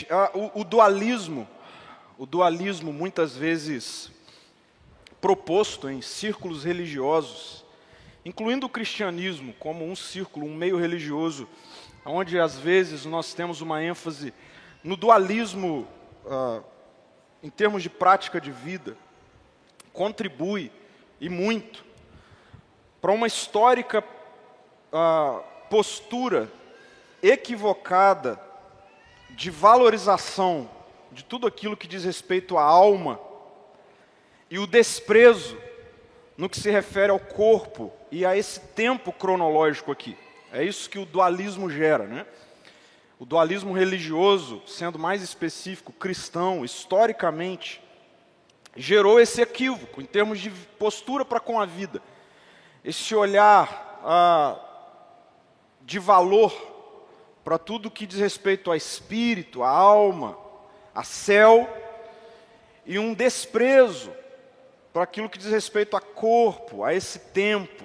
Gente, o, o dualismo, o dualismo muitas vezes proposto em círculos religiosos, incluindo o cristianismo como um círculo, um meio religioso, onde às vezes nós temos uma ênfase no dualismo uh, em termos de prática de vida, contribui e muito para uma histórica uh, postura equivocada de valorização de tudo aquilo que diz respeito à alma e o desprezo no que se refere ao corpo e a esse tempo cronológico aqui. É isso que o dualismo gera, né? O dualismo religioso, sendo mais específico, cristão, historicamente, gerou esse equívoco em termos de postura para com a vida, esse olhar ah, de valor para tudo que diz respeito a espírito, a alma, a céu, e um desprezo para aquilo que diz respeito a corpo, a esse tempo.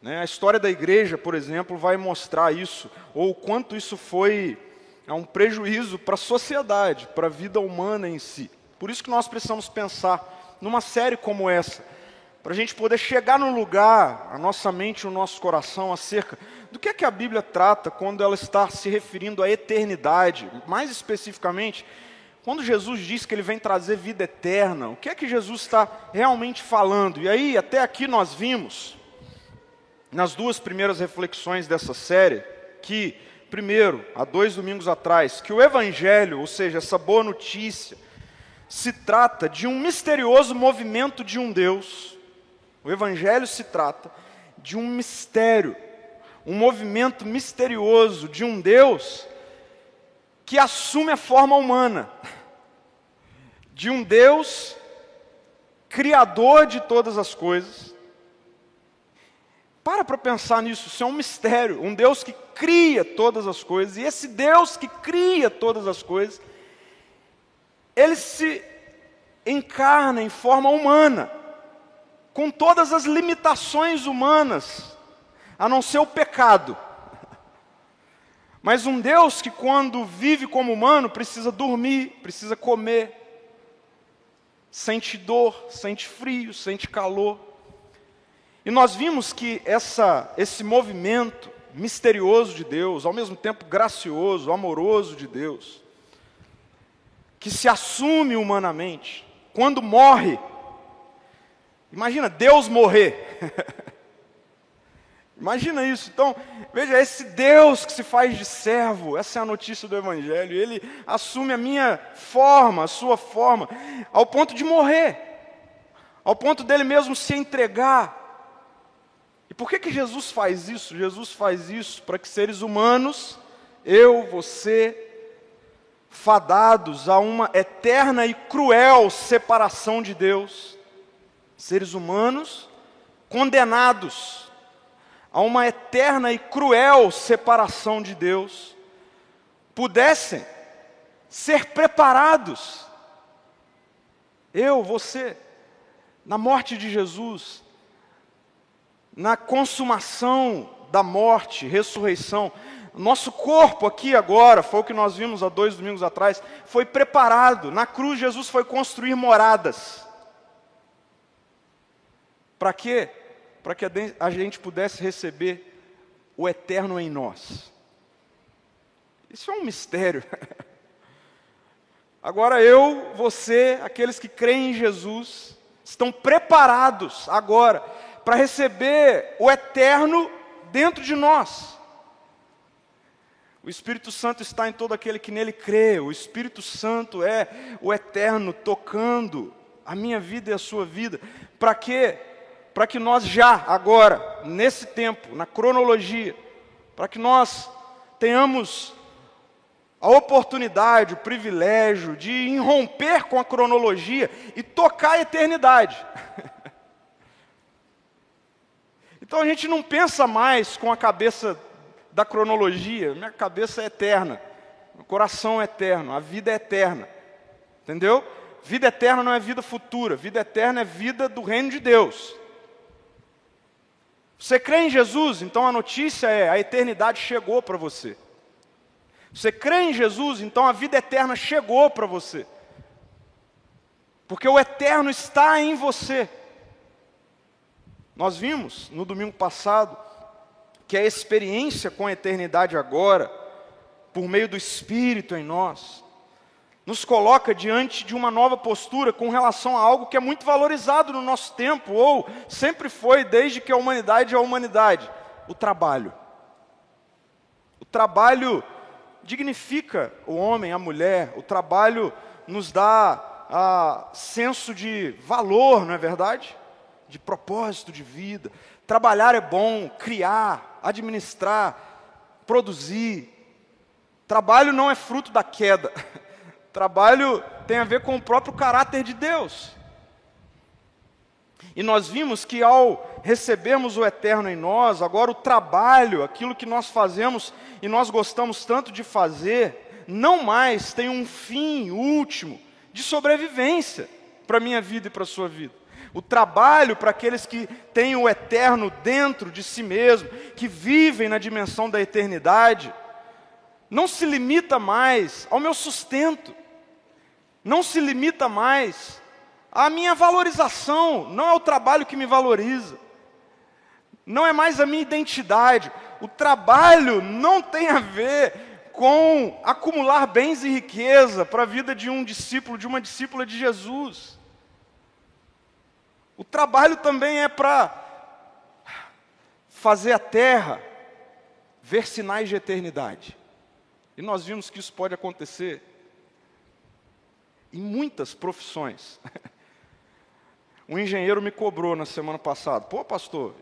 Né? A história da igreja, por exemplo, vai mostrar isso, ou o quanto isso foi é um prejuízo para a sociedade, para a vida humana em si. Por isso que nós precisamos pensar numa série como essa, para a gente poder chegar no lugar, a nossa mente, o nosso coração, acerca do que é que a Bíblia trata quando ela está se referindo à eternidade, mais especificamente, quando Jesus diz que ele vem trazer vida eterna, o que é que Jesus está realmente falando? E aí, até aqui nós vimos, nas duas primeiras reflexões dessa série, que, primeiro, há dois domingos atrás, que o Evangelho, ou seja, essa boa notícia, se trata de um misterioso movimento de um Deus. O Evangelho se trata de um mistério um movimento misterioso de um Deus que assume a forma humana, de um Deus criador de todas as coisas. Para para pensar nisso, isso é um mistério, um Deus que cria todas as coisas, e esse Deus que cria todas as coisas, ele se encarna em forma humana, com todas as limitações humanas, a não ser o pecado. Mas um Deus que, quando vive como humano, precisa dormir, precisa comer, sente dor, sente frio, sente calor. E nós vimos que essa, esse movimento misterioso de Deus, ao mesmo tempo gracioso, amoroso de Deus, que se assume humanamente, quando morre, imagina Deus morrer. Imagina isso. Então, veja, esse Deus que se faz de servo, essa é a notícia do Evangelho. Ele assume a minha forma, a sua forma, ao ponto de morrer, ao ponto dele mesmo se entregar. E por que, que Jesus faz isso? Jesus faz isso para que seres humanos, eu, você, fadados a uma eterna e cruel separação de Deus, seres humanos condenados a uma eterna e cruel separação de Deus, pudessem ser preparados, eu, você, na morte de Jesus, na consumação da morte, ressurreição, nosso corpo aqui agora, foi o que nós vimos há dois domingos atrás, foi preparado. Na cruz, Jesus foi construir moradas. Para quê? para que a gente pudesse receber o eterno em nós. Isso é um mistério. Agora eu, você, aqueles que creem em Jesus, estão preparados agora para receber o eterno dentro de nós. O Espírito Santo está em todo aquele que nele crê. O Espírito Santo é o eterno tocando a minha vida e a sua vida. Para quê? Para que nós já, agora, nesse tempo, na cronologia, para que nós tenhamos a oportunidade, o privilégio de irromper com a cronologia e tocar a eternidade. então a gente não pensa mais com a cabeça da cronologia, minha cabeça é eterna, meu coração é eterno, a vida é eterna. Entendeu? Vida eterna não é vida futura, vida eterna é vida do reino de Deus. Você crê em Jesus, então a notícia é: a eternidade chegou para você. Você crê em Jesus, então a vida eterna chegou para você. Porque o eterno está em você. Nós vimos no domingo passado que a experiência com a eternidade agora, por meio do Espírito em nós, nos coloca diante de uma nova postura com relação a algo que é muito valorizado no nosso tempo, ou sempre foi desde que a humanidade é a humanidade: o trabalho. O trabalho dignifica o homem, a mulher, o trabalho nos dá ah, senso de valor, não é verdade? De propósito de vida. Trabalhar é bom, criar, administrar, produzir. Trabalho não é fruto da queda. Trabalho tem a ver com o próprio caráter de Deus. E nós vimos que ao recebermos o eterno em nós, agora o trabalho, aquilo que nós fazemos e nós gostamos tanto de fazer, não mais tem um fim último de sobrevivência para a minha vida e para a sua vida. O trabalho para aqueles que têm o eterno dentro de si mesmo, que vivem na dimensão da eternidade, não se limita mais ao meu sustento, não se limita mais à minha valorização, não é o trabalho que me valoriza, não é mais a minha identidade. O trabalho não tem a ver com acumular bens e riqueza para a vida de um discípulo, de uma discípula de Jesus. O trabalho também é para fazer a terra ver sinais de eternidade. E nós vimos que isso pode acontecer em muitas profissões. Um engenheiro me cobrou na semana passada: pô, pastor,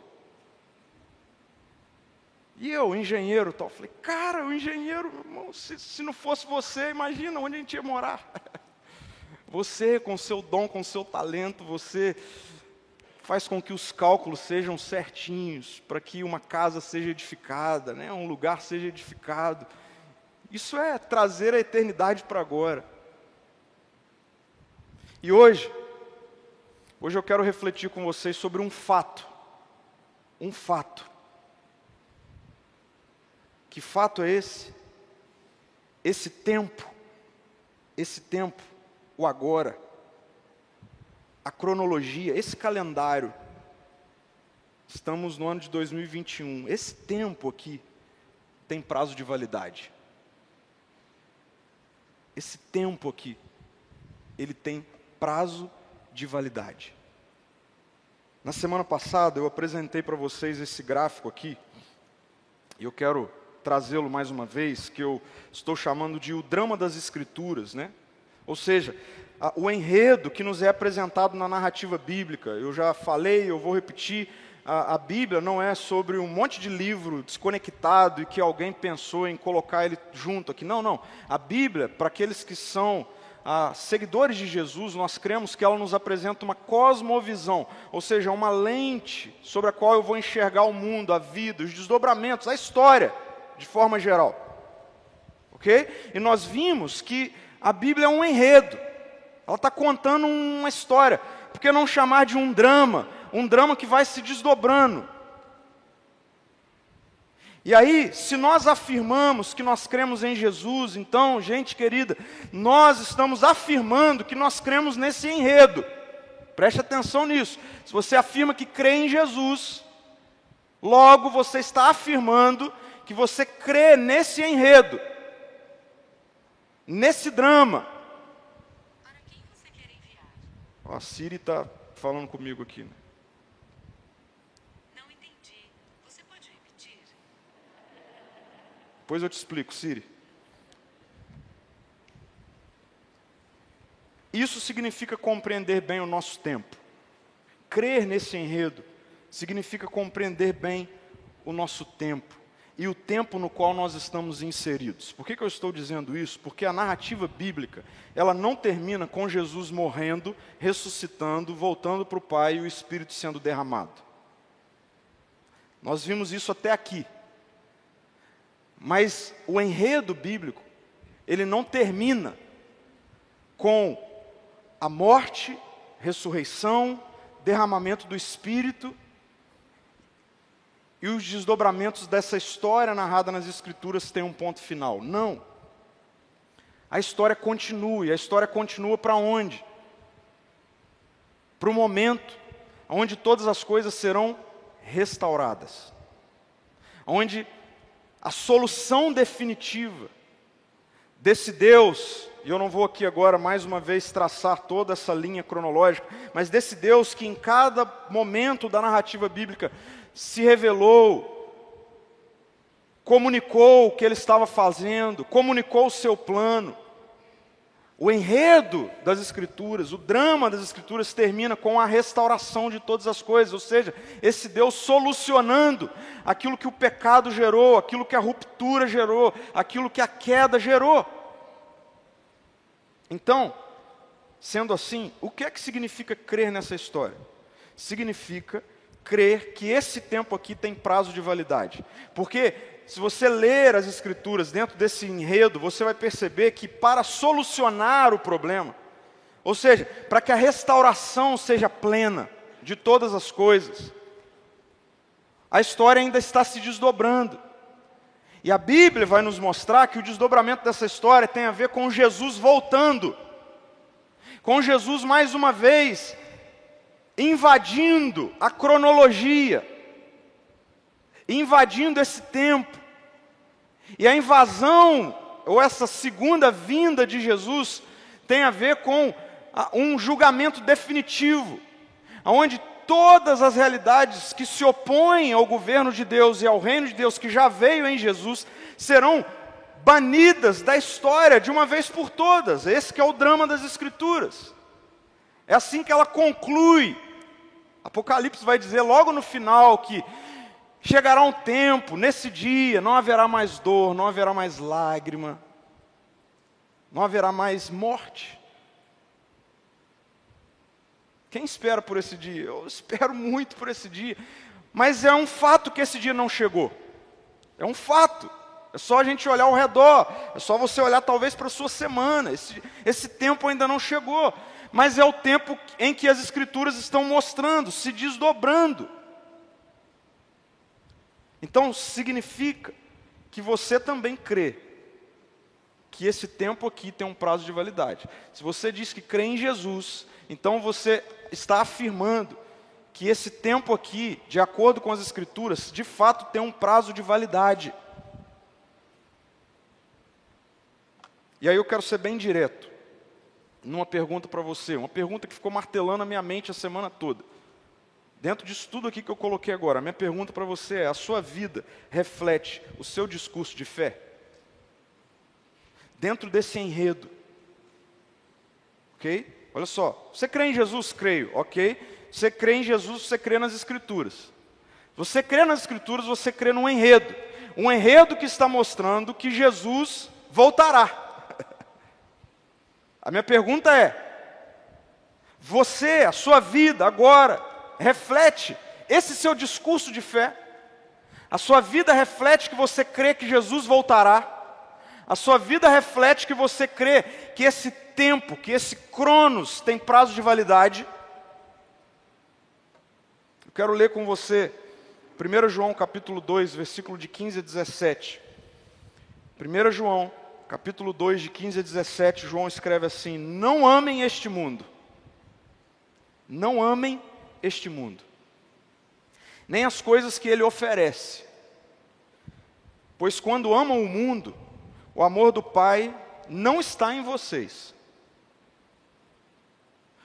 e eu, engenheiro, tal, falei, cara, o engenheiro, irmão, se, se não fosse você, imagina onde a gente ia morar. Você, com seu dom, com seu talento, você faz com que os cálculos sejam certinhos, para que uma casa seja edificada, né, um lugar seja edificado. Isso é trazer a eternidade para agora. E hoje, hoje eu quero refletir com vocês sobre um fato. Um fato. Que fato é esse? Esse tempo, esse tempo, o agora a cronologia, esse calendário. Estamos no ano de 2021. Esse tempo aqui tem prazo de validade. Esse tempo aqui, ele tem prazo de validade. Na semana passada eu apresentei para vocês esse gráfico aqui, e eu quero trazê-lo mais uma vez, que eu estou chamando de o drama das escrituras, né? Ou seja, o enredo que nos é apresentado na narrativa bíblica. Eu já falei, eu vou repetir, a, a, Bíblia não é sobre um monte de livro desconectado e que alguém pensou em colocar ele junto aqui. Não, não. A Bíblia, para aqueles que são ah, seguidores de Jesus, nós cremos que ela nos apresenta uma cosmovisão, ou seja, uma lente sobre a qual eu vou enxergar o mundo, a vida, os desdobramentos, a história, de forma geral. Ok? E nós vimos que a Bíblia é um enredo. Ela está contando uma história. Por que não chamar de um drama? Um drama que vai se desdobrando. E aí, se nós afirmamos que nós cremos em Jesus, então, gente querida, nós estamos afirmando que nós cremos nesse enredo. Preste atenção nisso. Se você afirma que crê em Jesus, logo você está afirmando que você crê nesse enredo, nesse drama A Siri está falando comigo aqui. Né? Não entendi. Você pode repetir? Depois eu te explico, Siri. Isso significa compreender bem o nosso tempo. Crer nesse enredo significa compreender bem o nosso tempo e o tempo no qual nós estamos inseridos. Por que, que eu estou dizendo isso? Porque a narrativa bíblica, ela não termina com Jesus morrendo, ressuscitando, voltando para o Pai e o Espírito sendo derramado. Nós vimos isso até aqui. Mas o enredo bíblico, ele não termina com a morte, ressurreição, derramamento do Espírito e os desdobramentos dessa história narrada nas Escrituras têm um ponto final. Não. A história continua, e a história continua para onde? Para o momento onde todas as coisas serão restauradas, onde a solução definitiva desse Deus, e eu não vou aqui agora mais uma vez traçar toda essa linha cronológica, mas desse Deus que em cada momento da narrativa bíblica se revelou, comunicou o que ele estava fazendo, comunicou o seu plano. O enredo das Escrituras, o drama das Escrituras termina com a restauração de todas as coisas, ou seja, esse Deus solucionando aquilo que o pecado gerou, aquilo que a ruptura gerou, aquilo que a queda gerou. Então, sendo assim, o que é que significa crer nessa história? Significa crer que esse tempo aqui tem prazo de validade. Porque se você ler as escrituras dentro desse enredo, você vai perceber que para solucionar o problema, ou seja, para que a restauração seja plena de todas as coisas, a história ainda está se desdobrando. E a Bíblia vai nos mostrar que o desdobramento dessa história tem a ver com Jesus voltando. Com Jesus mais uma vez invadindo a cronologia, invadindo esse tempo. E a invasão, ou essa segunda vinda de Jesus, tem a ver com um julgamento definitivo, onde todas as realidades que se opõem ao governo de Deus e ao reino de Deus que já veio em Jesus serão banidas da história de uma vez por todas. Esse é o drama das Escrituras. É assim que ela conclui Apocalipse vai dizer logo no final que chegará um tempo, nesse dia, não haverá mais dor, não haverá mais lágrima, não haverá mais morte. Quem espera por esse dia? Eu espero muito por esse dia. Mas é um fato que esse dia não chegou. É um fato. É só a gente olhar ao redor. É só você olhar talvez para a sua semana. Esse, esse tempo ainda não chegou mas é o tempo em que as Escrituras estão mostrando, se desdobrando. Então, significa que você também crê que esse tempo aqui tem um prazo de validade. Se você diz que crê em Jesus, então você está afirmando que esse tempo aqui, de acordo com as Escrituras, de fato tem um prazo de validade. E aí eu quero ser bem direto numa pergunta para você, uma pergunta que ficou martelando a minha mente a semana toda. Dentro disso tudo aqui que eu coloquei agora, a minha pergunta para você é: a sua vida reflete o seu discurso de fé? Dentro desse enredo. Ok? Olha só, você crê em Jesus? Creio, ok? Você crê em Jesus, você crê nas Escrituras. Você crê nas Escrituras, você crê num enredo. Um enredo que está mostrando que Jesus voltará. A minha pergunta é: você, a sua vida agora, reflete esse seu discurso de fé? A sua vida reflete que você crê que Jesus voltará? A sua vida reflete que você crê que esse tempo, que esse cronos tem prazo de Eu quero ler com você 1 João capítulo 2, versículo de 15 a 17. 1 João capítulo 2, de 15 a 17, João escreve assim: Não amem este mundo, não amem este mundo, nem as coisas que ele oferece, pois quando amam o mundo, o amor do Pai não está em vocês.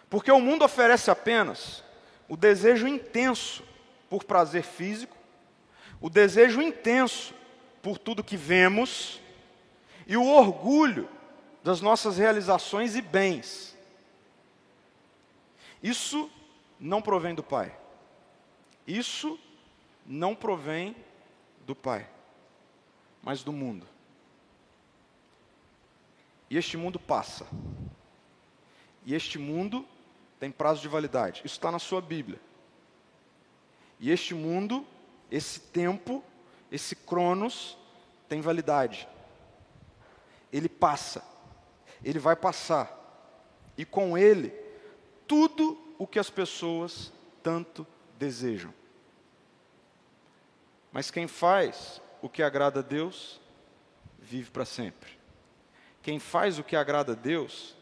Porque o mundo oferece apenas o desejo intenso por prazer físico, o desejo intenso por tudo que vemos e o orgulho das nossas realizações e bens. Isso não provém do Pai. Isso não provém do Pai, mas do mundo. E este mundo passa. E este mundo tem prazo de validade. Isso está na sua Bíblia. E este mundo, esse tempo, esse cronos, tem validade. Ele passa. Ele vai passar. E com ele, tudo o que as pessoas tanto desejam. Mas quem faz o que agrada a Deus, vive para sempre. Quem faz o que agrada a Deus,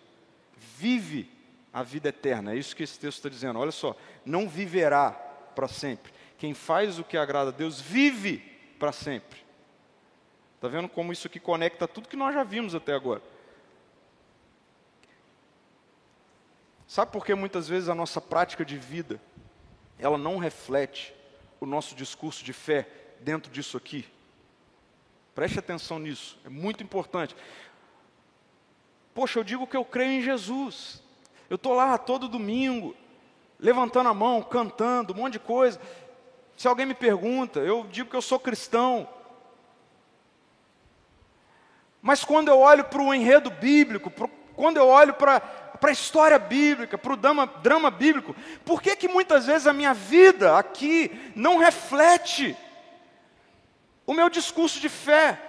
vive a vida eterna. É isso que esse texto está dizendo. Olha só, não viverá para sempre. Quem faz o que agrada a Deus, vive para sempre. Está vendo como isso aqui conecta tudo que nós já vimos até agora? Sabe por que muitas vezes a nossa prática de vida ela não reflete o nosso discurso de fé dentro disso aqui? Preste atenção nisso, é muito importante. Poxa, eu digo que eu creio em Jesus. Eu estou lá todo domingo, levantando a mão, cantando, um monte de coisa. Se alguém me pergunta, eu digo que eu sou cristão. Mas quando eu olho para o enredo bíblico, quando eu olho para a história bíblica, para o drama, drama bíblico, por que, que muitas vezes a minha vida aqui não reflete o meu discurso de fé?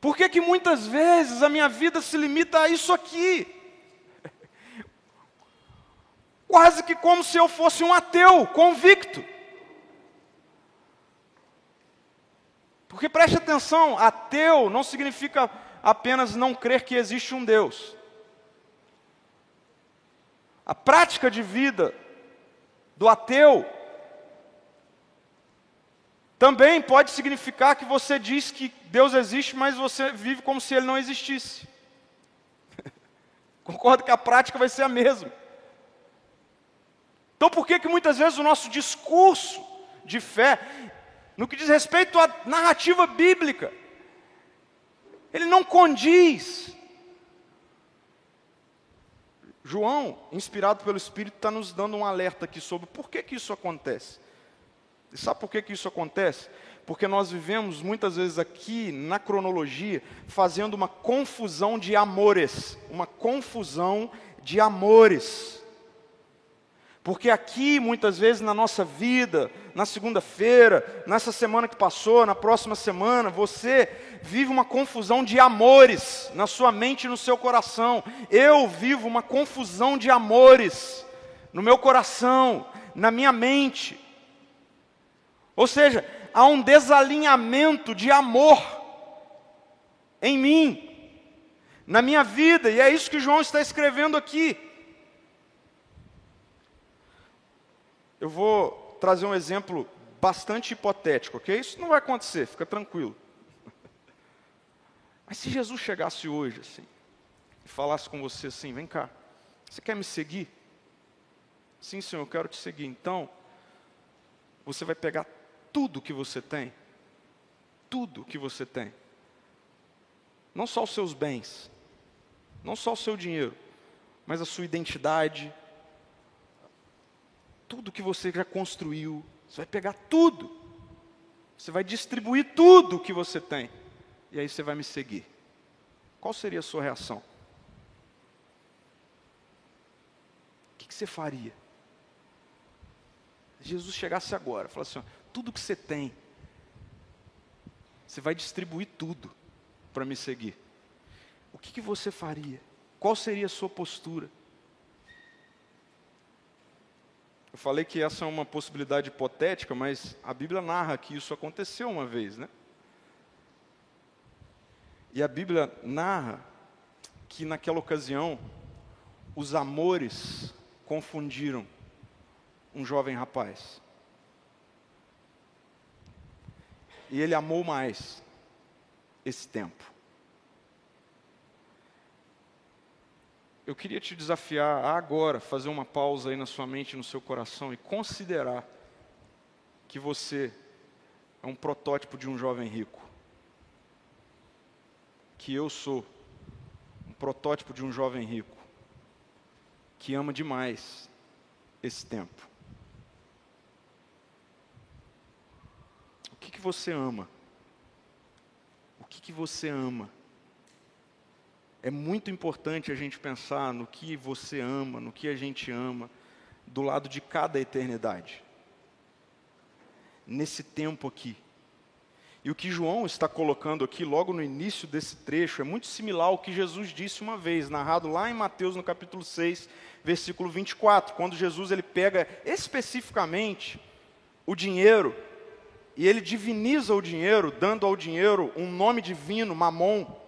Por que, que muitas vezes a minha vida se limita a isso aqui? Quase que como se eu fosse um ateu convicto. Porque preste atenção, ateu não significa apenas não crer que existe um Deus. A prática de vida do ateu também pode significar que você diz que Deus existe, mas você vive como se ele não existisse. Concordo que a prática vai ser a mesma. Então por que que muitas vezes o nosso discurso de fé, no que diz respeito à narrativa bíblica, ele não condiz João, inspirado pelo Espírito, está nos dando um alerta aqui sobre por que, que isso acontece. E sabe por que, que isso acontece? Porque nós vivemos muitas vezes aqui na cronologia fazendo uma confusão de amores, uma confusão de amores. Porque aqui, muitas vezes na nossa vida, na segunda-feira, nessa semana que passou, na próxima semana, você vive uma confusão de amores na sua mente e no seu coração. Eu vivo uma confusão de amores no meu coração, na minha mente. Ou seja, há um desalinhamento de amor em mim, na minha vida, e é isso que João está escrevendo aqui. Eu vou trazer um exemplo bastante hipotético, ok? Isso não vai acontecer, fica tranquilo. Mas se Jesus chegasse hoje assim, e falasse com você assim: vem cá, você quer me seguir? Sim, Senhor, eu quero te seguir. Então, você vai pegar tudo que você tem, tudo que você tem, não só os seus bens, não só o seu dinheiro, mas a sua identidade, tudo que você já construiu, você vai pegar tudo, você vai distribuir tudo que você tem, e aí você vai me seguir. Qual seria a sua reação? O que, que você faria? Se Jesus chegasse agora, falasse assim: tudo que você tem, você vai distribuir tudo para me seguir. O que, que você faria? Qual seria a sua postura? Eu falei que essa é uma possibilidade hipotética, mas a Bíblia narra que isso aconteceu uma vez, né? E a Bíblia narra que naquela ocasião os amores confundiram um jovem rapaz. E ele amou mais esse tempo. Eu queria te desafiar a agora fazer uma pausa aí na sua mente no seu coração e considerar que você é um protótipo de um jovem rico. Que eu sou um protótipo de um jovem rico que ama demais esse tempo. O que, que você ama? O que, que você ama? É muito importante a gente pensar no que você ama, no que a gente ama, do lado de cada eternidade. Nesse tempo aqui. E o que João está colocando aqui, logo no início desse trecho, é muito similar ao que Jesus disse uma vez, narrado lá em Mateus, no capítulo 6, versículo 24, quando Jesus ele pega especificamente o dinheiro e ele diviniza o dinheiro, dando ao dinheiro um nome divino, mamon.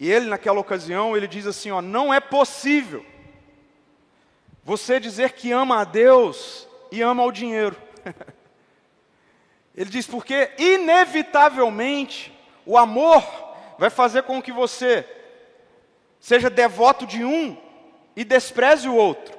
E ele, naquela ocasião, ele diz assim: ó, não é possível você dizer que ama a Deus e ama o dinheiro. ele diz, porque inevitavelmente o amor vai fazer com que você seja devoto de um e despreze o outro.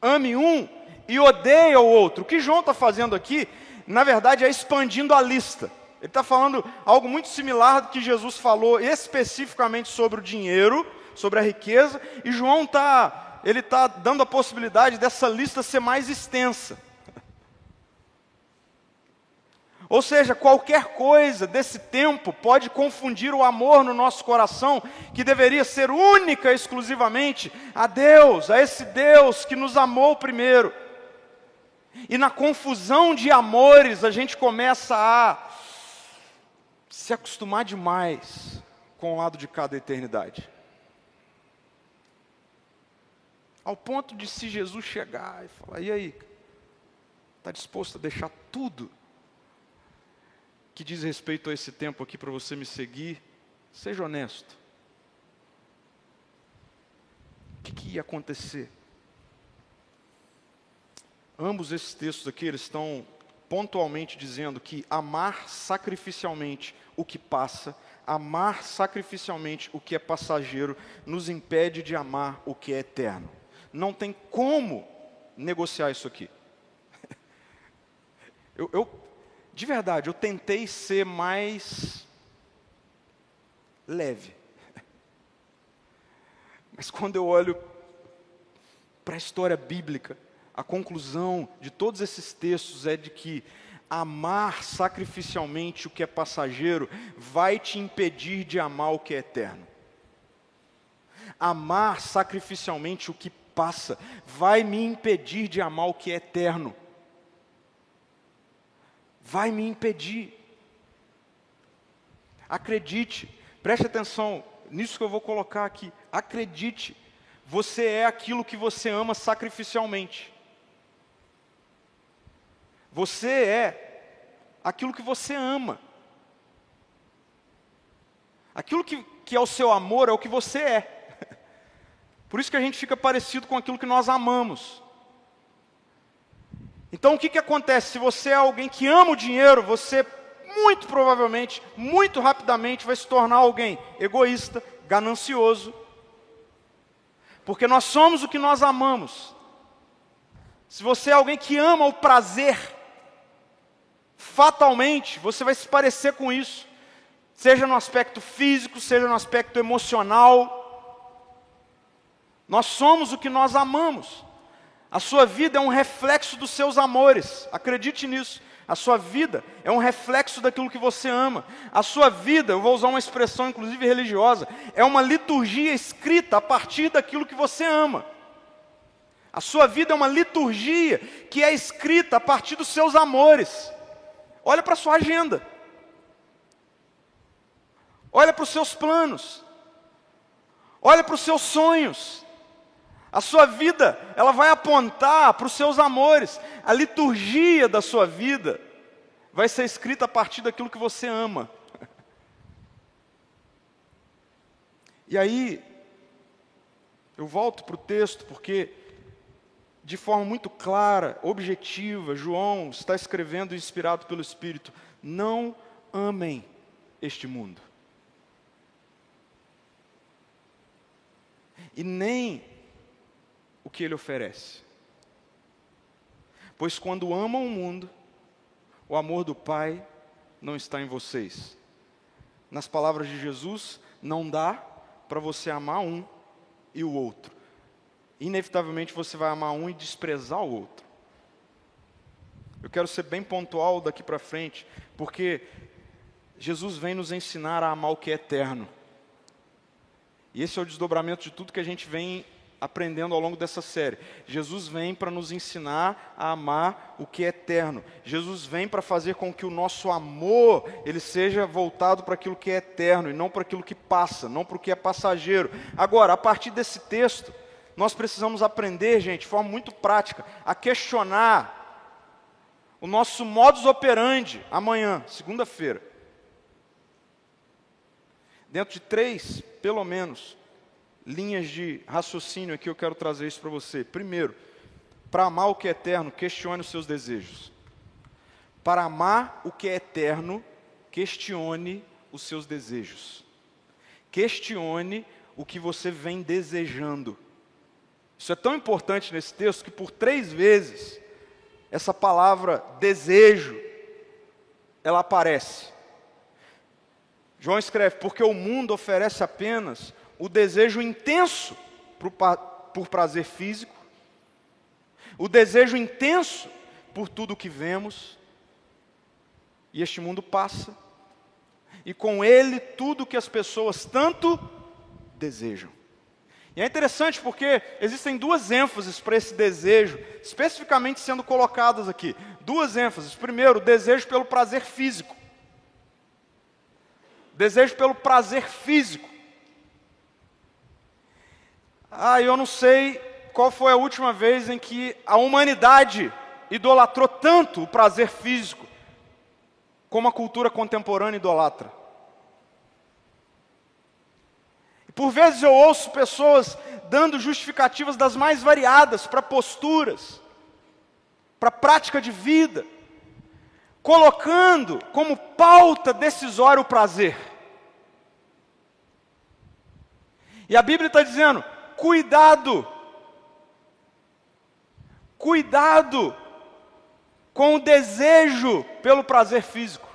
Ame um e odeie o outro. O que João está fazendo aqui, na verdade, é expandindo a lista. Ele está falando algo muito similar do que Jesus falou especificamente sobre o dinheiro, sobre a riqueza, e João está, ele está dando a possibilidade dessa lista ser mais extensa. Ou seja, qualquer coisa desse tempo pode confundir o amor no nosso coração, que deveria ser única exclusivamente a Deus, a esse Deus que nos amou primeiro. E na confusão de amores, a gente começa a se acostumar demais com o lado de cada eternidade. Ao ponto de se Jesus chegar e falar: e aí? Está disposto a deixar tudo que diz respeito a esse tempo aqui para você me seguir? Seja honesto. O que, que ia acontecer? Ambos esses textos aqui, eles estão pontualmente dizendo que amar sacrificialmente o que passa, amar sacrificialmente o que é passageiro, nos impede de amar o que é eterno. Não tem como negociar isso aqui. Eu, eu de verdade, eu tentei ser mais leve. Mas quando eu olho para a história bíblica, a conclusão de todos esses textos é de que amar sacrificialmente o que é passageiro vai te impedir de amar o que é eterno. Amar sacrificialmente o que passa vai me impedir de amar o que é eterno. Vai me impedir. Acredite, preste atenção nisso que eu vou colocar aqui. Acredite, você é aquilo que você ama sacrificialmente. Você é aquilo que você ama. Aquilo que, que é o seu amor é o que você é. Por isso que a gente fica parecido com aquilo que nós amamos. Então o que, que acontece? Se você é alguém que ama o dinheiro, você muito provavelmente, muito rapidamente vai se tornar alguém egoísta, ganancioso. Porque nós somos o que nós amamos. Se você é alguém que ama o prazer, fatalmente você vai se parecer com isso, seja no aspecto físico, seja no aspecto emocional. Nós somos o que nós amamos. A sua vida é um reflexo dos seus amores, acredite nisso. A sua vida é um reflexo daquilo que você ama. A sua vida, eu vou usar uma expressão inclusive religiosa, é uma liturgia escrita a partir daquilo que você ama. A sua vida é uma liturgia que é escrita a partir dos seus amores. Olha para a sua agenda. Olha para os seus planos. Olha para os seus sonhos. A sua vida, ela vai apontar para os seus amores. A liturgia da sua vida vai ser escrita a partir daquilo que você ama. E aí, eu volto para o texto, porque de forma muito clara, objetiva, João está escrevendo, inspirado pelo Espírito: não amem este mundo. e nem o que ele oferece. Pois quando amam o mundo, o amor do Pai não está em vocês. Nas palavras de Jesus, não dá para você amar um e o outro. Inevitavelmente você vai amar um e desprezar o outro. Eu quero ser bem pontual daqui para frente, porque Jesus vem nos ensinar a amar o que é eterno. E esse é o desdobramento de tudo que a gente vem aprendendo ao longo dessa série. Jesus vem para nos ensinar a amar o que é eterno. Jesus vem para fazer com que o nosso amor ele seja voltado para aquilo que é eterno e não para aquilo que passa, não para o que é passageiro. Agora, a partir desse texto, nós precisamos aprender, gente, de forma muito prática, a questionar o nosso modus operandi amanhã, segunda-feira. Dentro de três, pelo menos, linhas de raciocínio aqui eu quero trazer isso para você. Primeiro, para amar o que é eterno, questione os seus desejos. Para amar o que é eterno, questione os seus desejos. Questione o que você vem desejando. Isso é tão importante nesse texto que por três vezes essa palavra desejo ela aparece. João escreve: porque o mundo oferece apenas o desejo intenso por prazer físico, o desejo intenso por tudo que vemos, e este mundo passa, e com ele tudo que as pessoas tanto desejam. E é interessante porque existem duas ênfases para esse desejo, especificamente sendo colocadas aqui. Duas ênfases. Primeiro, desejo pelo prazer físico. Desejo pelo prazer físico. Ah, eu não sei qual foi a última vez em que a humanidade idolatrou tanto o prazer físico como a cultura contemporânea idolatra. E por vezes eu ouço pessoas dando justificativas das mais variadas para posturas, para prática de vida, colocando como pauta decisória o prazer. E a Bíblia está dizendo: cuidado, cuidado com o desejo pelo prazer físico.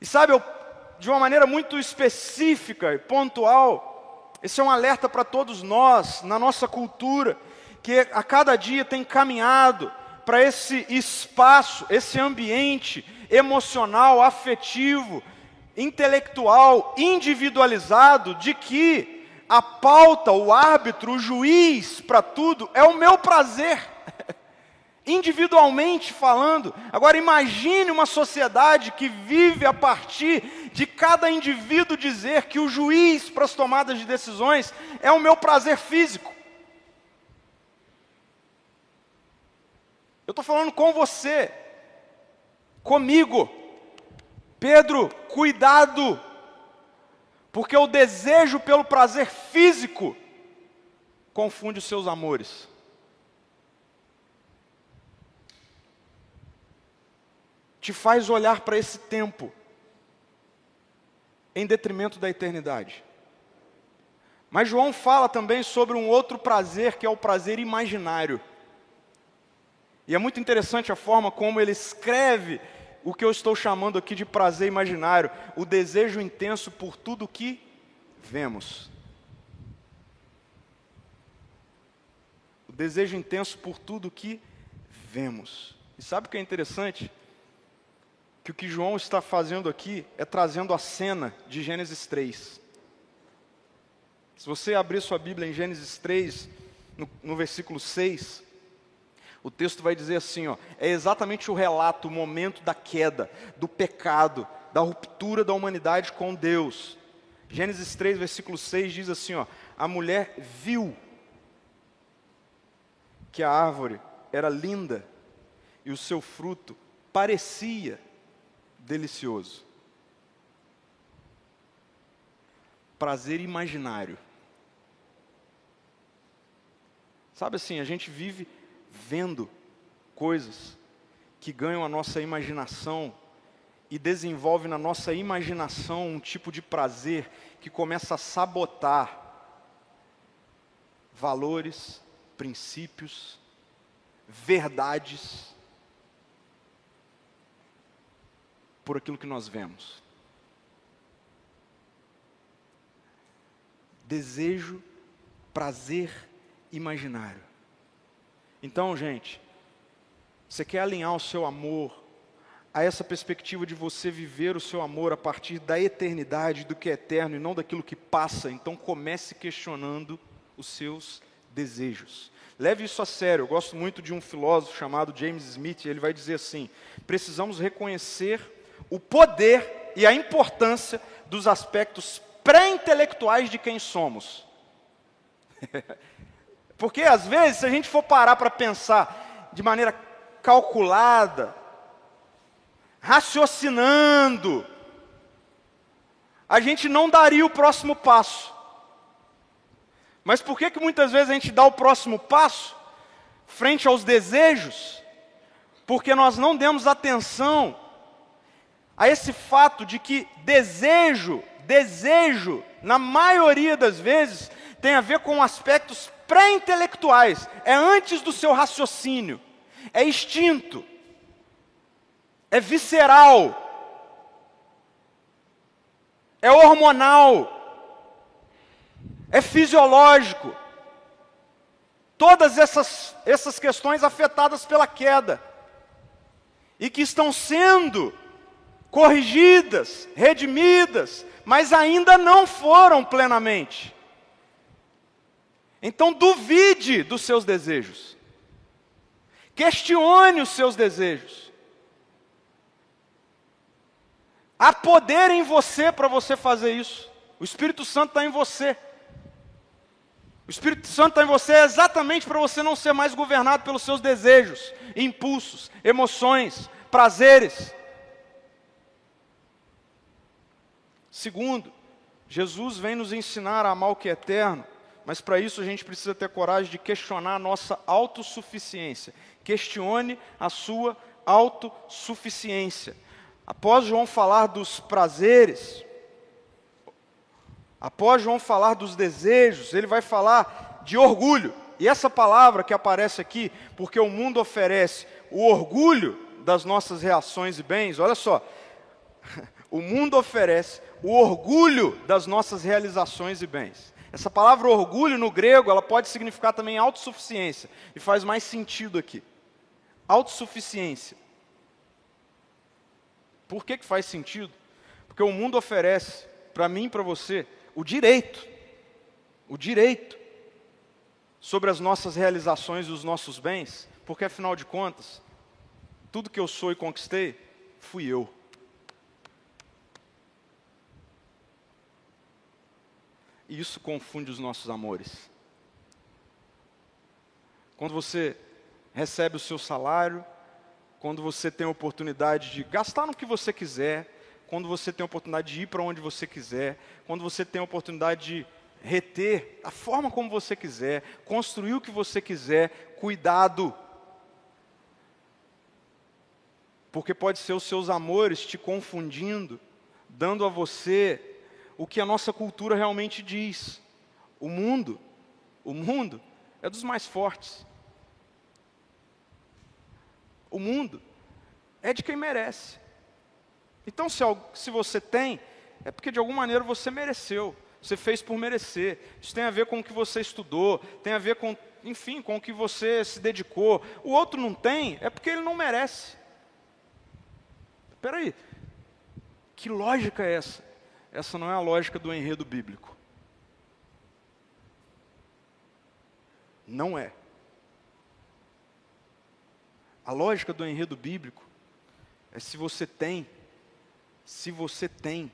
E sabe, eu, de uma maneira muito específica e pontual, esse é um alerta para todos nós, na nossa cultura, que a cada dia tem caminhado para esse espaço, esse ambiente emocional, afetivo, intelectual individualizado de que a pauta, o árbitro, o juiz para tudo é o meu prazer. Individualmente falando. Agora imagine uma sociedade que vive a partir de cada indivíduo dizer que o juiz para as tomadas de decisões é o meu prazer físico. Eu estou falando com você, comigo. Pedro, cuidado, porque o desejo pelo prazer físico confunde os seus amores. Te faz olhar para esse tempo em detrimento da eternidade. Mas João fala também sobre um outro prazer, que é o prazer imaginário. E é muito interessante a forma como ele escreve o que eu estou chamando aqui de prazer imaginário, o desejo intenso por tudo que vemos. O desejo intenso por tudo que vemos. E sabe o que é interessante? Que o que João está fazendo aqui é trazendo a cena de Gênesis 3. Se você abrir sua Bíblia em Gênesis 3, no, no versículo 6, o texto vai dizer assim, ó, é exatamente o relato, o momento da queda, do pecado, da ruptura da humanidade com Deus. Gênesis 3, versículo 6 diz assim, ó, a mulher viu que a árvore era linda e o seu fruto parecia delicioso. Prazer imaginário. Sabe assim, a gente vive vendo coisas que ganham a nossa imaginação e desenvolve na nossa imaginação um tipo de prazer que começa a sabotar valores, princípios, verdades por aquilo que nós vemos. Desejo, prazer imaginário. Então, gente, você quer alinhar o seu amor a essa perspectiva de você viver o seu amor a partir da eternidade, do que é eterno e não daquilo que passa, então comece questionando os seus desejos. Leve isso a sério. Eu gosto muito de um filósofo chamado James Smith, ele vai dizer assim: precisamos reconhecer o poder e a importância dos aspectos pré-intelectuais de quem somos. Porque às vezes, se a gente for parar para pensar de maneira calculada, raciocinando, a gente não daria o próximo passo. Mas por que, que muitas vezes a gente dá o próximo passo frente aos desejos? Porque nós não demos atenção a esse fato de que desejo, desejo, na maioria das vezes, tem a ver com aspectos pré-intelectuais, é antes do seu raciocínio, é instinto. É visceral, é hormonal, é fisiológico. Todas essas, essas questões afetadas pela queda. E que estão sendo corrigidas, redimidas, mas ainda não foram plenamente. Então duvide dos seus desejos. Questione os seus desejos. Há poder em você para você fazer isso. O Espírito Santo está em você. O Espírito Santo está em você exatamente para você não ser mais governado pelos seus desejos, impulsos, emoções, prazeres. Segundo, Jesus vem nos ensinar a amar o que é eterno, mas para isso a gente precisa ter coragem de questionar a nossa autossuficiência. Questione a sua autossuficiência. Após João falar dos prazeres, após João falar dos desejos, ele vai falar de orgulho. E essa palavra que aparece aqui, porque o mundo oferece o orgulho das nossas reações e bens, olha só, o mundo oferece o orgulho das nossas realizações e bens. Essa palavra orgulho no grego, ela pode significar também autossuficiência, e faz mais sentido aqui. Autossuficiência. Por que, que faz sentido? Porque o mundo oferece para mim e para você o direito, o direito sobre as nossas realizações e os nossos bens, porque afinal de contas, tudo que eu sou e conquistei, fui eu. E isso confunde os nossos amores. Quando você recebe o seu salário, quando você tem a oportunidade de gastar no que você quiser, quando você tem a oportunidade de ir para onde você quiser, quando você tem a oportunidade de reter a forma como você quiser, construir o que você quiser, cuidado. Porque pode ser os seus amores te confundindo, dando a você o que a nossa cultura realmente diz. O mundo, o mundo é dos mais fortes. O mundo é de quem merece. Então, se, se você tem, é porque de alguma maneira você mereceu. Você fez por merecer. Isso tem a ver com o que você estudou, tem a ver com, enfim, com o que você se dedicou. O outro não tem, é porque ele não merece. Espera aí, que lógica é essa? Essa não é a lógica do enredo bíblico. Não é. A lógica do enredo bíblico é se você tem, se você tem,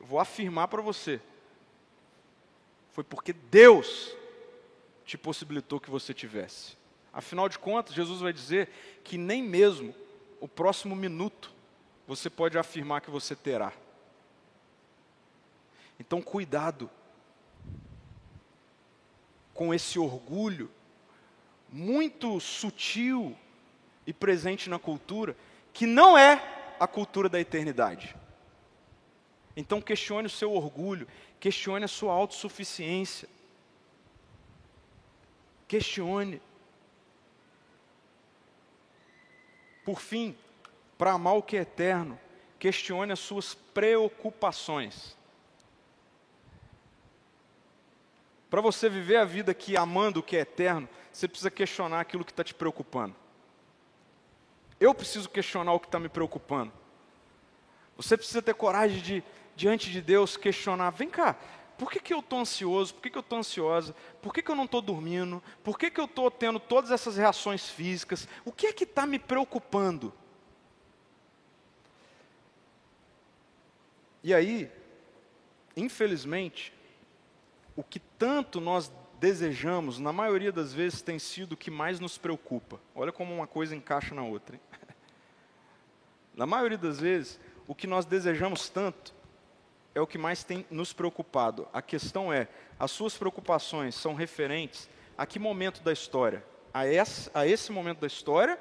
eu vou afirmar para você, foi porque Deus te possibilitou que você tivesse. Afinal de contas, Jesus vai dizer que nem mesmo o próximo minuto você pode afirmar que você terá. Então, cuidado com esse orgulho muito sutil e presente na cultura, que não é a cultura da eternidade. Então questione o seu orgulho, questione a sua autossuficiência. Questione. Por fim, para amar o que é eterno, questione as suas preocupações. Para você viver a vida aqui amando o que é eterno, você precisa questionar aquilo que está te preocupando. Eu preciso questionar o que está me preocupando. Você precisa ter coragem de, diante de Deus, questionar: vem cá, por que, que eu estou ansioso? Por que, que eu estou ansiosa? Por que, que eu não estou dormindo? Por que, que eu estou tendo todas essas reações físicas? O que é que está me preocupando? E aí, infelizmente, o que tanto nós desejamos, na maioria das vezes, tem sido o que mais nos preocupa. Olha como uma coisa encaixa na outra. Hein? Na maioria das vezes, o que nós desejamos tanto é o que mais tem nos preocupado. A questão é: as suas preocupações são referentes a que momento da história? A a esse momento da história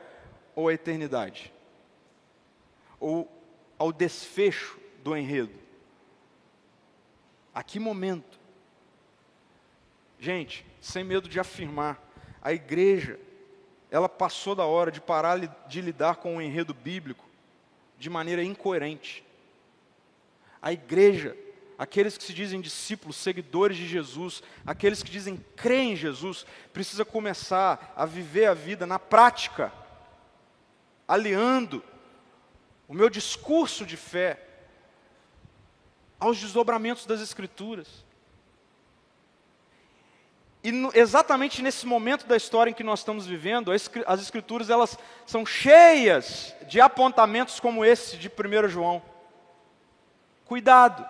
ou à eternidade? Ou ao desfecho do enredo? A que momento? Gente, sem medo de afirmar, a igreja, ela passou da hora de parar de lidar com o enredo bíblico de maneira incoerente. A igreja, aqueles que se dizem discípulos, seguidores de Jesus, aqueles que dizem crer em Jesus, precisa começar a viver a vida na prática, aliando o meu discurso de fé aos desdobramentos das Escrituras. E no, exatamente nesse momento da história em que nós estamos vivendo, as, as Escrituras elas são cheias de apontamentos como esse de 1 João. Cuidado,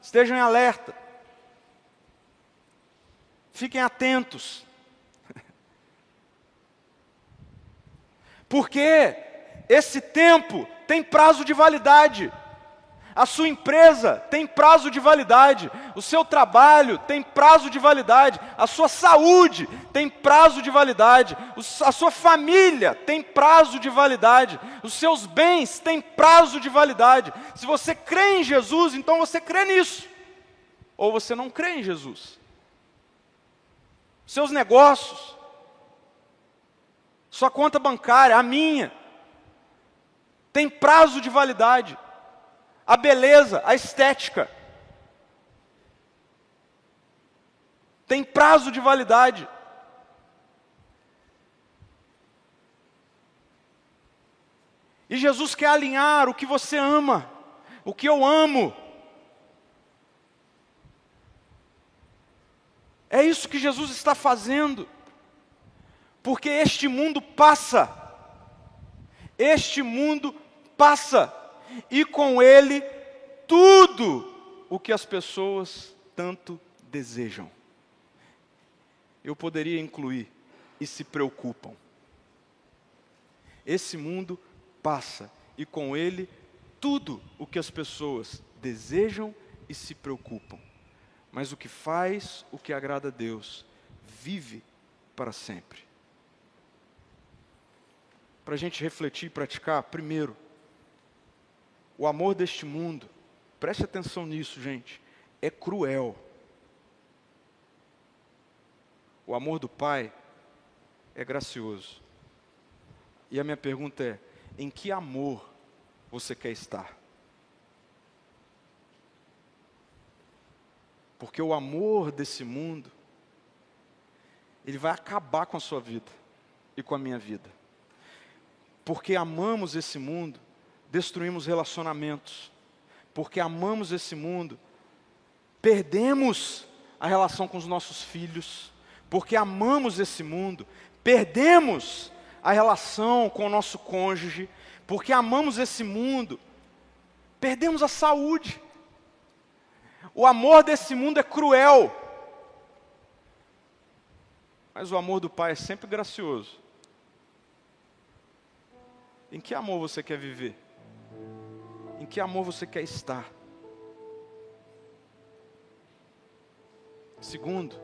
estejam em alerta, fiquem atentos, porque esse tempo tem prazo de validade. A sua empresa tem prazo de validade, o seu trabalho tem prazo de validade, a sua saúde tem prazo de validade, a sua família tem prazo de validade, os seus bens têm prazo de validade. Se você crê em Jesus, então você crê nisso, ou você não crê em Jesus. Seus negócios, sua conta bancária, a minha, tem prazo de validade a beleza, a estética. Tem prazo de validade. E Jesus quer alinhar o que você ama, o que eu amo. É isso que Jesus está fazendo. Porque este mundo passa. Este mundo passa e com ele tudo o que as pessoas tanto desejam. Eu poderia incluir e se preocupam. Esse mundo passa e com ele tudo o que as pessoas desejam e se preocupam. Mas o que faz o que agrada a Deus vive para sempre. Para a gente refletir e praticar, primeiro, o amor deste mundo, preste atenção nisso, gente, é cruel. O amor do Pai é gracioso. E a minha pergunta é: em que amor você quer estar? Porque o amor desse mundo, ele vai acabar com a sua vida e com a minha vida. Porque amamos esse mundo, destruímos relacionamentos, porque amamos esse mundo, perdemos a relação com os nossos filhos, porque amamos esse mundo, perdemos a relação com o nosso cônjuge, porque amamos esse mundo, perdemos a saúde. O amor desse mundo é cruel, mas o amor do Pai é sempre gracioso. Em que amor você quer viver? Em que amor você quer estar? Segundo,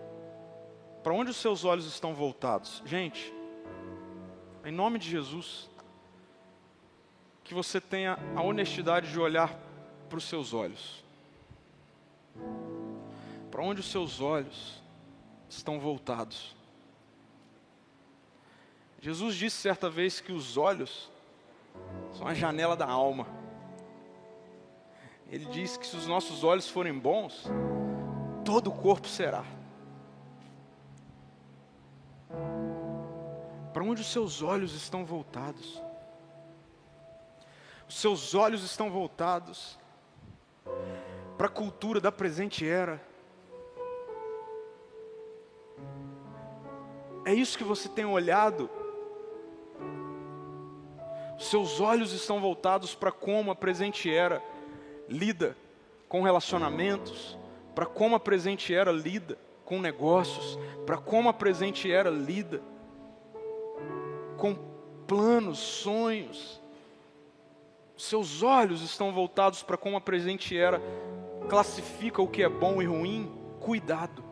para onde os seus olhos estão voltados? Gente, em nome de Jesus, que você tenha a honestidade de olhar para os seus olhos. Para onde os seus olhos estão voltados? Jesus disse certa vez que os olhos são a janela da alma. Ele disse que se os nossos olhos forem bons, todo o corpo será. Para onde os seus olhos estão voltados? Os seus olhos estão voltados para a cultura da presente era. É isso que você tem olhado seus olhos estão voltados para como a presente era lida com relacionamentos, para como a presente era lida com negócios, para como a presente era lida com planos, sonhos. Seus olhos estão voltados para como a presente era classifica o que é bom e ruim. Cuidado.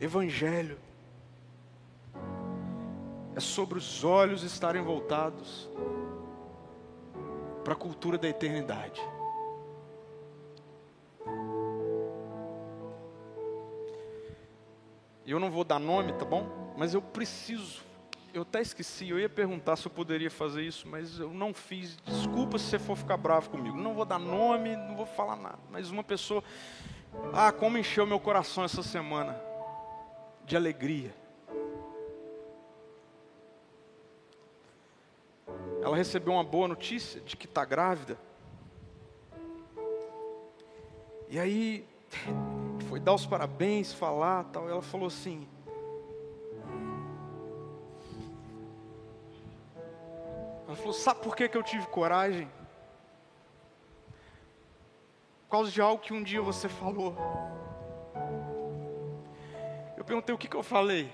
Evangelho é sobre os olhos estarem voltados para a cultura da eternidade. Eu não vou dar nome, tá bom? Mas eu preciso. Eu até esqueci, eu ia perguntar se eu poderia fazer isso, mas eu não fiz. Desculpa se você for ficar bravo comigo. Não vou dar nome, não vou falar nada. Mas uma pessoa. Ah, como encheu meu coração essa semana de alegria. Recebeu uma boa notícia de que está grávida. E aí, foi dar os parabéns, falar tal. Ela falou assim: Ela falou: Sabe por que, que eu tive coragem? Por causa de algo que um dia você falou perguntei o que, que eu falei.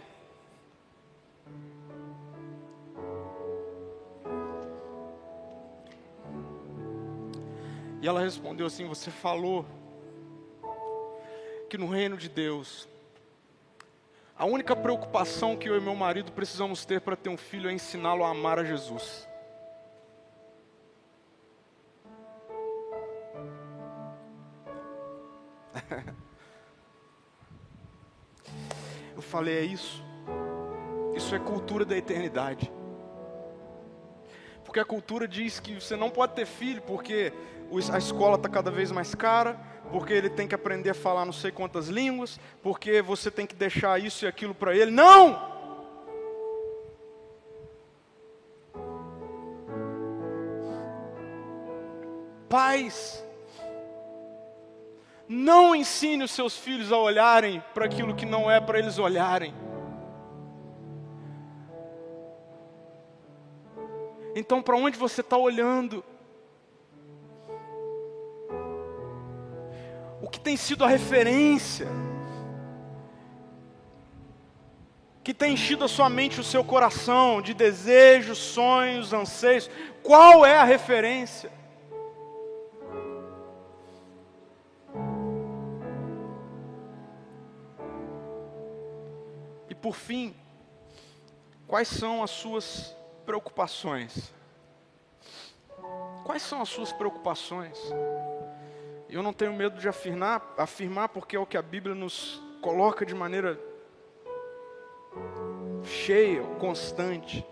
E ela respondeu assim: Você falou que no reino de Deus, a única preocupação que eu e meu marido precisamos ter para ter um filho é ensiná-lo a amar a Jesus. falei, é isso. Isso é cultura da eternidade. Porque a cultura diz que você não pode ter filho porque a escola está cada vez mais cara, porque ele tem que aprender a falar não sei quantas línguas, porque você tem que deixar isso e aquilo para ele. Não! Pais, não ensine os seus filhos a olharem para aquilo que não é para eles olharem. Então, para onde você está olhando? Tem sido a referência? Que tem enchido a sua mente, o seu coração de desejos, sonhos, anseios? Qual é a referência? por fim, quais são as suas preocupações? Quais são as suas preocupações? Eu não tenho medo de afirmar, afirmar porque é o que a Bíblia nos coloca de maneira cheia, constante.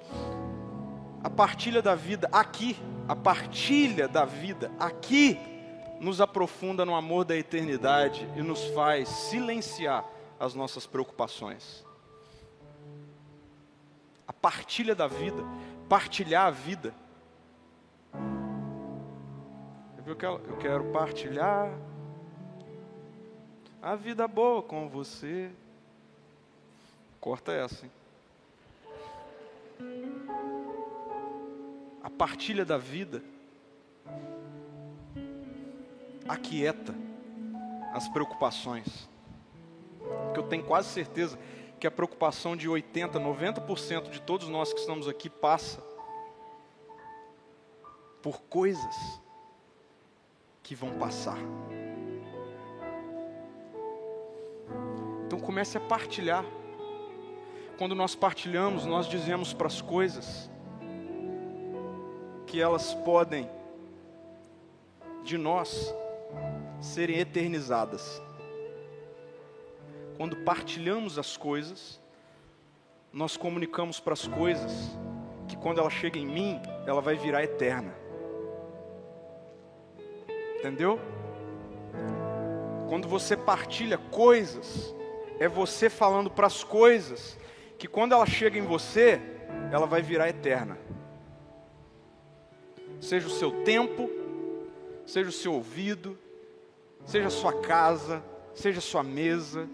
A partilha da vida aqui, a partilha da vida aqui, nos aprofunda no amor da eternidade e nos faz silenciar as nossas preocupações a partilha da vida, partilhar a vida. Eu quero, partilhar a vida boa com você. Corta essa, hein? A partilha da vida aquieta as preocupações. Que eu tenho quase certeza que a preocupação de 80, 90% de todos nós que estamos aqui passa por coisas que vão passar. Então, comece a partilhar. Quando nós partilhamos, nós dizemos para as coisas que elas podem de nós serem eternizadas. Quando partilhamos as coisas, nós comunicamos para as coisas que quando ela chega em mim, ela vai virar eterna. Entendeu? Quando você partilha coisas, é você falando para as coisas que quando ela chega em você, ela vai virar eterna. Seja o seu tempo, seja o seu ouvido, seja a sua casa, seja a sua mesa,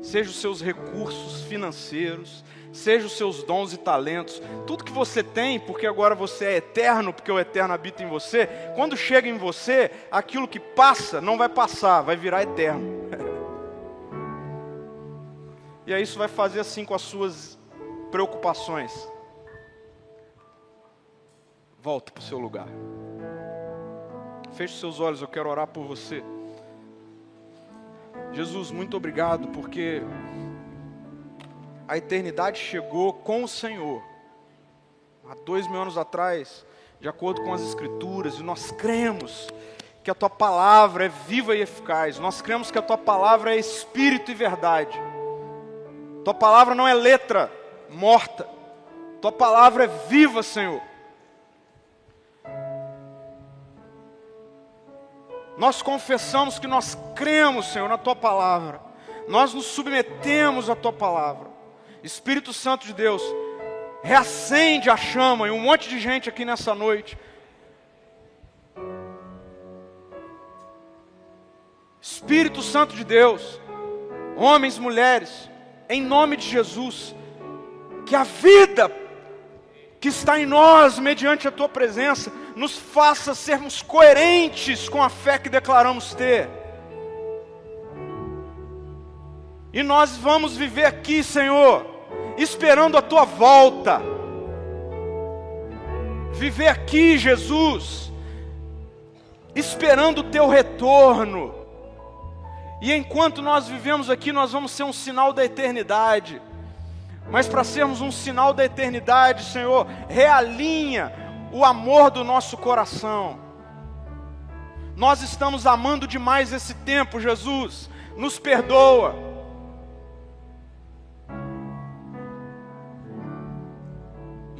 seja os seus recursos financeiros, seja os seus dons e talentos, tudo que você tem, porque agora você é eterno, porque o eterno habita em você, quando chega em você, aquilo que passa não vai passar, vai virar eterno. e aí isso vai fazer assim com as suas preocupações. Volta para o seu lugar. Feche seus olhos, eu quero orar por você. Jesus, muito obrigado, porque a eternidade chegou com o Senhor. Há dois mil anos atrás, de acordo com as Escrituras, e nós cremos que a tua palavra é viva e eficaz, nós cremos que a tua palavra é espírito e verdade. Tua palavra não é letra morta, tua palavra é viva, Senhor. Nós confessamos que nós cremos, Senhor, na tua palavra. Nós nos submetemos à tua palavra. Espírito Santo de Deus, reacende a chama em um monte de gente aqui nessa noite. Espírito Santo de Deus, homens, mulheres, em nome de Jesus, que a vida que está em nós, mediante a tua presença, nos faça sermos coerentes com a fé que declaramos ter. E nós vamos viver aqui, Senhor, esperando a tua volta. Viver aqui, Jesus, esperando o teu retorno. E enquanto nós vivemos aqui, nós vamos ser um sinal da eternidade. Mas para sermos um sinal da eternidade, Senhor, realinha o amor do nosso coração. Nós estamos amando demais esse tempo, Jesus, nos perdoa.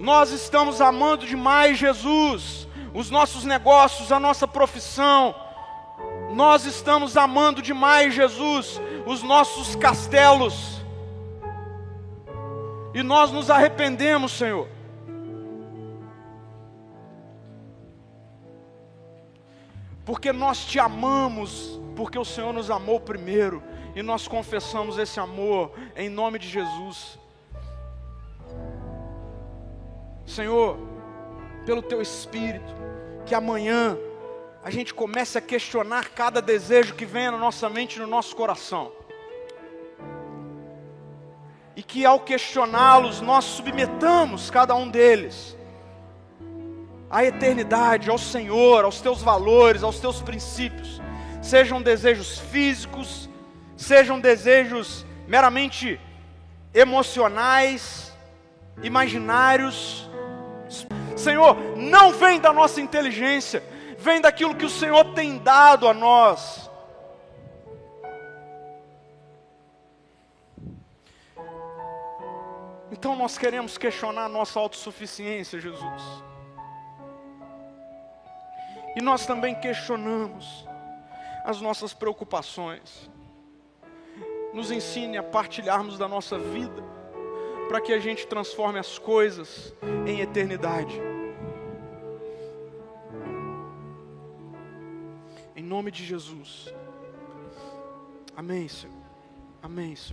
Nós estamos amando demais, Jesus, os nossos negócios, a nossa profissão. Nós estamos amando demais, Jesus, os nossos castelos e nós nos arrependemos, Senhor. Porque nós te amamos, porque o Senhor nos amou primeiro, e nós confessamos esse amor em nome de Jesus. Senhor, pelo teu Espírito, que amanhã a gente comece a questionar cada desejo que venha na nossa mente no nosso coração e que ao questioná-los nós submetamos cada um deles à eternidade, ao Senhor, aos teus valores, aos teus princípios, sejam desejos físicos, sejam desejos meramente emocionais, imaginários. Senhor, não vem da nossa inteligência, vem daquilo que o Senhor tem dado a nós. Então nós queremos questionar a nossa autossuficiência, Jesus. E nós também questionamos as nossas preocupações. Nos ensine a partilharmos da nossa vida, para que a gente transforme as coisas em eternidade. Em nome de Jesus. Amém, Senhor. Amém, Senhor.